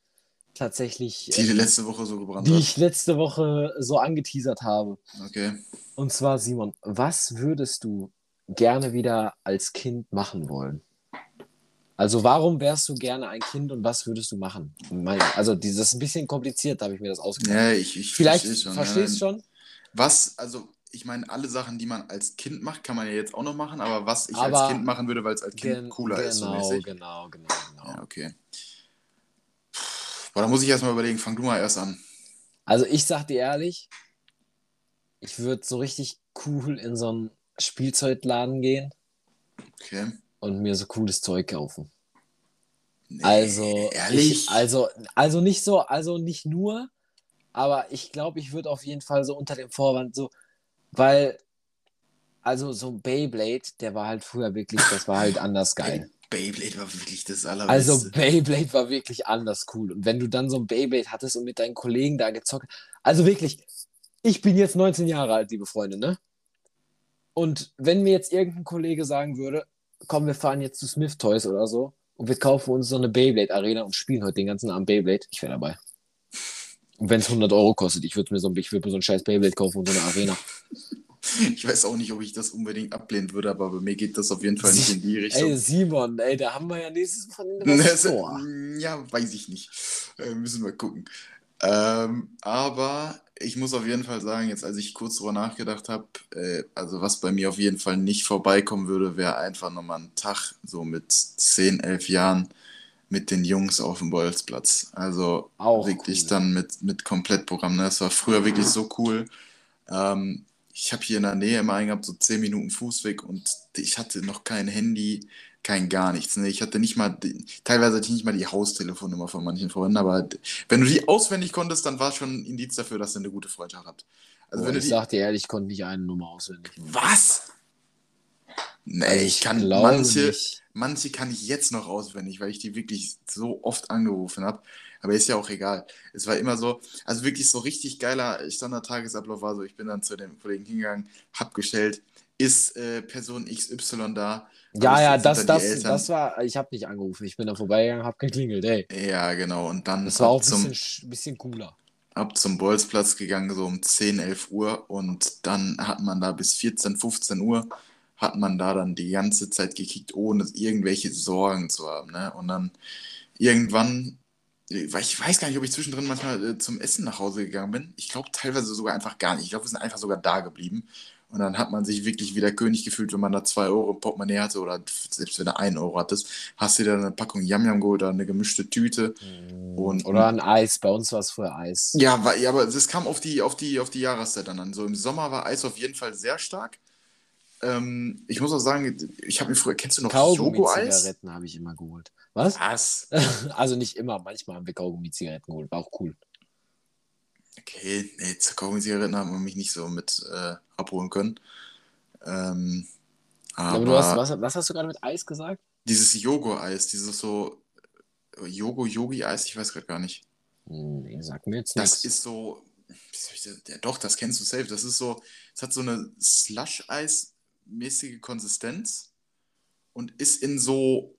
tatsächlich. Die äh, letzte Woche so gebrannt Die hat. ich letzte Woche so angeteasert habe. Okay. Und zwar, Simon, was würdest du gerne wieder als Kind machen wollen? Also warum wärst du gerne ein Kind und was würdest du machen? Also das ist ein bisschen kompliziert, da habe ich mir das ausgedacht. Ja, ich, ich Vielleicht verstehe schon. verstehst ja, schon? Was, also ich meine, alle Sachen, die man als Kind macht, kann man ja jetzt auch noch machen, aber was ich aber als Kind machen würde, weil es als Kind cooler genau, ist. So mäßig. Genau, genau, genau. Ja, okay. Boah, da muss ich erstmal überlegen, fang du mal erst an. Also ich sag dir ehrlich, ich würde so richtig cool in so einen Spielzeugladen gehen. Okay. Und mir so cooles Zeug kaufen. Nee, also, ehrlich? Ich, also, also nicht so, also nicht nur, aber ich glaube, ich würde auf jeden Fall so unter dem Vorwand so, weil, also so ein Beyblade, der war halt früher wirklich, das war halt anders geil. Beyblade war wirklich das allerbeste. Also Beyblade war wirklich anders cool. Und wenn du dann so ein Beyblade hattest und mit deinen Kollegen da gezockt, also wirklich, ich bin jetzt 19 Jahre alt, liebe Freunde, ne? Und wenn mir jetzt irgendein Kollege sagen würde, komm, wir fahren jetzt zu Smith Toys oder so und wir kaufen uns so eine Beyblade Arena und spielen heute den ganzen Abend Beyblade, ich wäre dabei. Und wenn es 100 Euro kostet, ich würde mir, so, würd mir so ein scheiß Beyblade kaufen und so eine Arena. Ich weiß auch nicht, ob ich das unbedingt ablehnen würde, aber bei mir geht das auf jeden Fall nicht in die Richtung. Ey, Simon, ey, da haben wir ja nächstes was vor. Ja, weiß ich nicht. Äh, müssen wir gucken. Ähm, aber ich muss auf jeden Fall sagen, jetzt als ich kurz darüber nachgedacht habe, äh, also was bei mir auf jeden Fall nicht vorbeikommen würde, wäre einfach nochmal ein Tag so mit 10, 11 Jahren mit den Jungs auf dem Bolzplatz. Also Auch wirklich cool. dann mit, mit Komplettprogramm. Ne? Das war früher wirklich so cool. Ähm, ich habe hier in der Nähe immer einen gehabt, so 10 Minuten Fußweg und ich hatte noch kein Handy, kein gar nichts. Ne? Ich hatte nicht mal, teilweise hatte ich nicht mal die Haustelefonnummer von manchen Freunden, aber wenn du die auswendig konntest, dann war schon ein Indiz dafür, dass ihr eine gute Freundschaft habt. Also oh, wenn ich die, sag dir ehrlich, ich konnte nicht eine Nummer auswendig. Was? Nee, also ich, ich kann manche, nicht. manche kann ich jetzt noch auswendig, weil ich die wirklich so oft angerufen habe. Aber ist ja auch egal. Es war immer so, also wirklich so richtig geiler Standard-Tagesablauf war so, ich bin dann zu dem Kollegen hingegangen, hab gestellt, ist äh, Person XY da? Ja, ja, das, das, das war, ich habe nicht angerufen, ich bin da vorbeigegangen, hab geklingelt, ey. Ja, genau, und dann. Das war auch ein bisschen, bisschen cooler. Ab zum Bolzplatz gegangen, so um 10, 11 Uhr und dann hat man da bis 14, 15 Uhr hat man da dann die ganze Zeit gekickt, ohne irgendwelche Sorgen zu haben. Ne? Und dann irgendwann ich weiß gar nicht, ob ich zwischendrin manchmal äh, zum Essen nach Hause gegangen bin. Ich glaube teilweise sogar einfach gar nicht. Ich glaube, wir sind einfach sogar da geblieben. Und dann hat man sich wirklich wie der König gefühlt, wenn man da zwei Euro im Portemonnaie hatte oder selbst wenn du einen Euro hattest, hast du dir dann eine Packung Yam-Yam geholt oder eine gemischte Tüte. Und, oder ein Eis. Bei uns war es früher Eis. Ja, war, ja, aber es kam auf die, auf, die, auf die Jahreszeit dann an. So im Sommer war Eis auf jeden Fall sehr stark. Ähm, ich muss auch sagen, ich habe mir früher, kennst du noch Jogo-Eis? Zigaretten habe ich immer geholt. Was? Was? also nicht immer, manchmal haben wir Kaugummi-Zigaretten geholt, war auch cool. Okay, nee, Kaugummi-Zigaretten haben wir mich nicht so mit äh, abholen können. Ähm, aber, aber du hast, was, was, hast du gerade mit Eis gesagt? Dieses Jogo-Eis, dieses so Jogo-Yogi-Eis, ich weiß gerade gar nicht. Nee, sag mir jetzt Das nix. ist so, ja, doch, das kennst du safe. Das ist so, es hat so eine Slush-Eis-mäßige Konsistenz und ist in so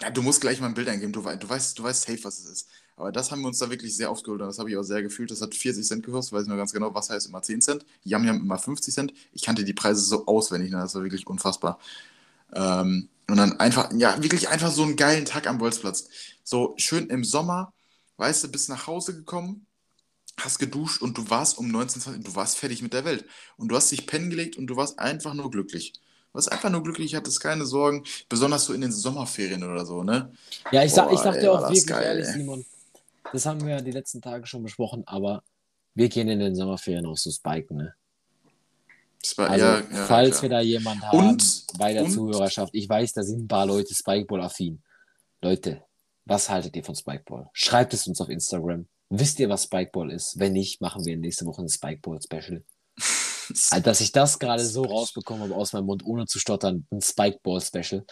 ja, du musst gleich mal ein Bild eingeben. Du, du, weißt, du weißt safe, was es ist. Aber das haben wir uns da wirklich sehr oft geholt und das habe ich auch sehr gefühlt. Das hat 40 Cent gekostet, weiß ich noch ganz genau. Was heißt immer 10 Cent? Yam Yam immer 50 Cent. Ich kannte die Preise so auswendig, ne? das war wirklich unfassbar. Ähm, und dann einfach, ja, wirklich einfach so einen geilen Tag am Bolzplatz. So schön im Sommer, weißt du, bist nach Hause gekommen, hast geduscht und du warst um 19, 20, du warst fertig mit der Welt. Und du hast dich pennen gelegt und du warst einfach nur glücklich warst einfach nur glücklich, hattest keine Sorgen, besonders so in den Sommerferien oder so, ne? Ja, ich sag, Boah, ich sag dir auch wirklich geil, ehrlich, ey. Simon, das haben wir ja die letzten Tage schon besprochen, aber wir gehen in den Sommerferien auch so spiken, ne? War, also, ja, ja, falls klar. wir da jemanden haben und, bei der und, Zuhörerschaft, ich weiß, da sind ein paar Leute Spikeball-affin. Leute, was haltet ihr von Spikeball? Schreibt es uns auf Instagram. Wisst ihr, was Spikeball ist? Wenn nicht, machen wir nächste Woche ein Spikeball-Special. Also, dass ich das gerade so rausbekommen habe aus meinem Mund, ohne zu stottern, ein Spikeball-Special.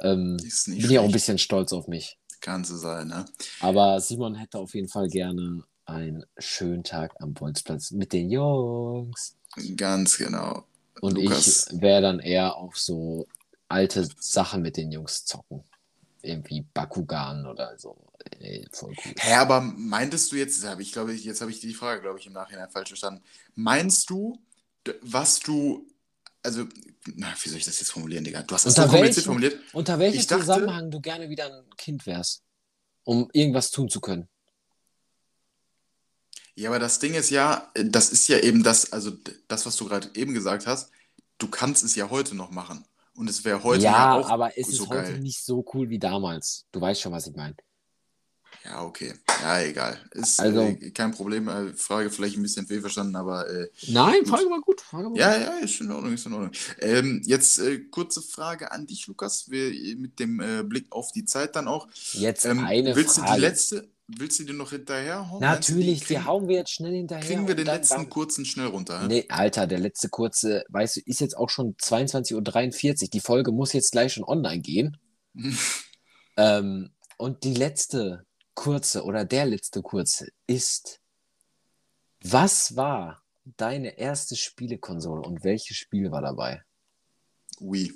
Ähm, bin ich auch ein bisschen stolz auf mich. Kann so sein, ne? Aber Simon hätte auf jeden Fall gerne einen schönen Tag am Bolzplatz mit den Jungs. Ganz genau. Und Lukas. ich wäre dann eher auf so alte Sachen mit den Jungs zocken. Irgendwie Bakugan oder so. Ey, voll cool. Hä, aber meintest du jetzt, ich glaube, jetzt habe ich die Frage, glaube ich, im Nachhinein falsch verstanden. Meinst du, was du, also, na, wie soll ich das jetzt formulieren, Digga? Du hast das unter so kompliziert welchen, formuliert. Unter welchem Zusammenhang du gerne wieder ein Kind wärst, um irgendwas tun zu können? Ja, aber das Ding ist ja, das ist ja eben das, also das, was du gerade eben gesagt hast, du kannst es ja heute noch machen. Und es wäre heute ja, ja auch aber es so ist geil. heute nicht so cool wie damals. Du weißt schon, was ich meine. Ja, okay. Ja, egal. Ist also, äh, kein Problem. Äh, Frage vielleicht ein bisschen fehlverstanden, aber. Äh, Nein, gut. Frage war gut. Frage war ja, gut. ja, ist in Ordnung, ist in Ordnung. Ähm, jetzt äh, kurze Frage an dich, Lukas. Wir, mit dem äh, Blick auf die Zeit dann auch. Jetzt ähm, eine willst Frage. Du die letzte, willst du die noch hinterher hauen? Natürlich, die, kriegen, die hauen wir jetzt schnell hinterher. Kriegen wir den letzten dann, kurzen schnell runter? Ja? Nee, Alter, der letzte kurze, weißt du, ist jetzt auch schon 22.43 Uhr. Die Folge muss jetzt gleich schon online gehen. ähm, und die letzte kurze oder der letzte kurze ist, was war deine erste Spielekonsole und welches Spiel war dabei? Wii.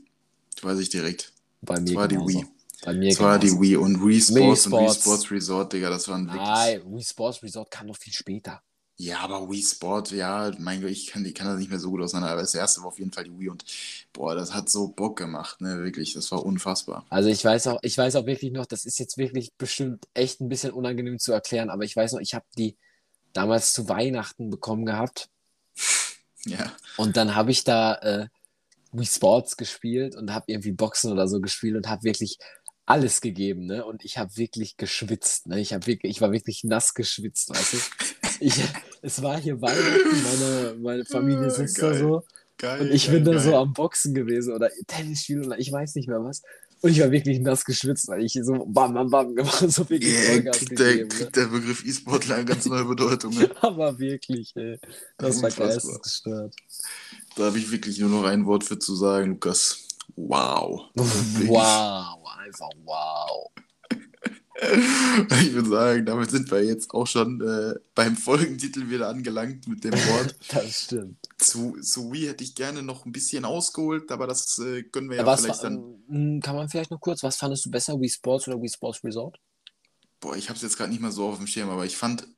Das weiß ich direkt. Bei mir das war genauso. die Wii. Bei mir das war die Wii und Wii Sports, und Wii Sports Resort, Digga, das waren wirklich... Nein, Wii Sports Resort kam noch viel später. Ja, aber Wii Sport, ja, mein Gott, ich kann, ich kann das nicht mehr so gut auseinander, aber das erste war auf jeden Fall die Wii und boah, das hat so Bock gemacht, ne, wirklich, das war unfassbar. Also ich weiß auch, ich weiß auch wirklich noch, das ist jetzt wirklich bestimmt echt ein bisschen unangenehm zu erklären, aber ich weiß noch, ich habe die damals zu Weihnachten bekommen gehabt. Ja. Und dann habe ich da äh, Wii Sports gespielt und habe irgendwie Boxen oder so gespielt und habe wirklich alles gegeben, ne? Und ich habe wirklich geschwitzt, ne? Ich habe wirklich, ich war wirklich nass geschwitzt, weißt du? Ich, es war hier Weihnachten, meine, meine Familie ah, sitzt geil, da so. Geil, und ich geil, bin da so am Boxen gewesen oder Tennis spielen oder ich weiß nicht mehr was. Und ich war wirklich nass geschwitzt, weil ich so bam, bam, bam gemacht so wirklich yeah, kriegt, der, gegeben, kriegt ne? der Begriff E-Sportler eine ganz neue Bedeutung. Ne? Aber wirklich, ey. Das war geistesgestört. Da habe ich wirklich nur noch ein Wort für zu sagen, Lukas. Wow. wow, einfach wow. Ich würde sagen, damit sind wir jetzt auch schon äh, beim Folgentitel wieder angelangt mit dem Wort. das stimmt. Zu, zu Wii hätte ich gerne noch ein bisschen ausgeholt, aber das äh, können wir ja, ja vielleicht dann. Ähm, kann man vielleicht noch kurz, was fandest du besser, Wii Sports oder Wii Sports Resort? Boah, ich habe es jetzt gerade nicht mehr so auf dem Schirm, aber ich fand,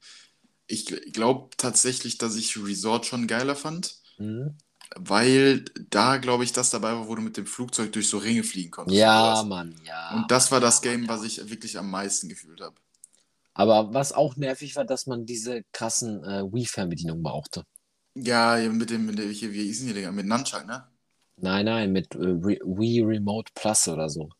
ich glaube tatsächlich, dass ich Resort schon geiler fand. Mhm weil da, glaube ich, das dabei war, wo du mit dem Flugzeug durch so Ringe fliegen konntest. Ja, Mann, ja. Und das war das Game, was ich wirklich am meisten gefühlt habe. Aber was auch nervig war, dass man diese krassen äh, Wii-Fernbedienungen brauchte. Ja, mit dem, mit dem hier, wie hießen die Dinger? Mit Nunchuck, ne? Nein, nein, mit äh, Wii Remote Plus oder so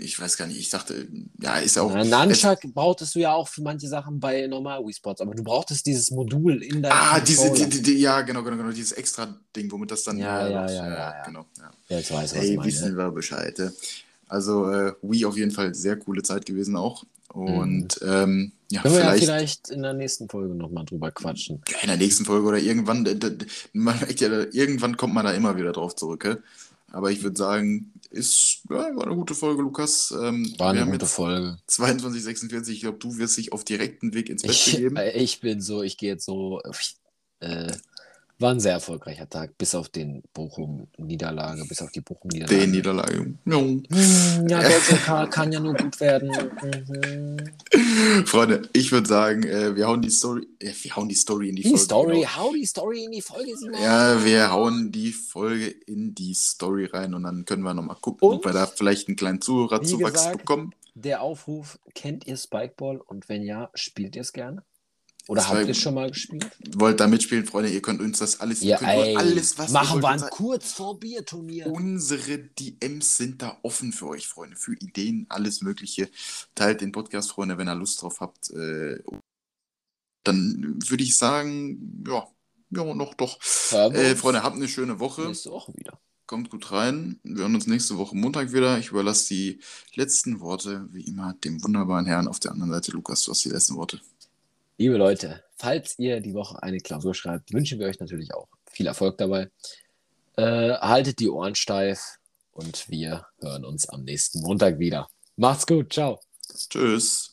ich weiß gar nicht, ich dachte, ja, ist auch. Na, Nunchuck brauchtest du ja auch für manche Sachen bei normal Wii Sports, aber du brauchtest dieses Modul in deinem. Ah, diese, die, die, ja, genau, genau, genau, dieses extra Ding, womit das dann. Ja, ja, ja, ja, ja, ja, genau. Ja. ja jetzt weiß ich, Ey, wissen wir Bescheid. Also, äh, Wii auf jeden Fall sehr coole Zeit gewesen auch. Und mhm. ähm, ja, Können vielleicht, wir ja vielleicht in der nächsten Folge nochmal drüber quatschen. Ja, in der nächsten Folge oder irgendwann, man merkt ja, irgendwann kommt man da immer wieder drauf zurück. Aber ich würde sagen, ist ja, war eine gute Folge, Lukas. Ähm, war eine gute Folge. 22:46. Ich glaube, du wirst dich auf direkten Weg ins Bett ich, begeben. Ich bin so, ich gehe jetzt so äh, war ein sehr erfolgreicher Tag, bis auf den Bochum-Niederlage, bis auf die Bochum-Niederlage. Den Niederlage. Ja, hm, ja Deutscher kann ja nur gut werden. Mhm. Freunde, ich würde sagen, äh, wir hauen die Story, äh, wir hauen die Story in die, die Folge. Story, genau. hau die Story in die Folge, Simon. Ja, wir hauen die Folge in die Story rein und dann können wir nochmal gucken, und, ob wir da vielleicht einen kleinen Zuhörerzuwachs bekommen. Der Aufruf, kennt ihr Spikeball und wenn ja, spielt ihr es gerne? Oder habt ihr schon mal gespielt? Wollt da mitspielen, Freunde? Ihr könnt uns das alles, ja, ey, alles was machen wir ein kurz vor Bierturnier. Unsere DMs sind da offen für euch, Freunde, für Ideen, alles Mögliche. Teilt den Podcast, Freunde, wenn ihr Lust drauf habt. Äh, dann würde ich sagen, ja, ja, noch doch. Äh, Freunde, habt eine schöne Woche. Nächste Woche wieder. Kommt gut rein. Wir hören uns nächste Woche Montag wieder. Ich überlasse die letzten Worte, wie immer, dem wunderbaren Herrn auf der anderen Seite. Lukas, du hast die letzten Worte. Liebe Leute, falls ihr die Woche eine Klausur schreibt, wünschen wir euch natürlich auch viel Erfolg dabei. Äh, haltet die Ohren steif und wir hören uns am nächsten Montag wieder. Macht's gut, ciao. Tschüss.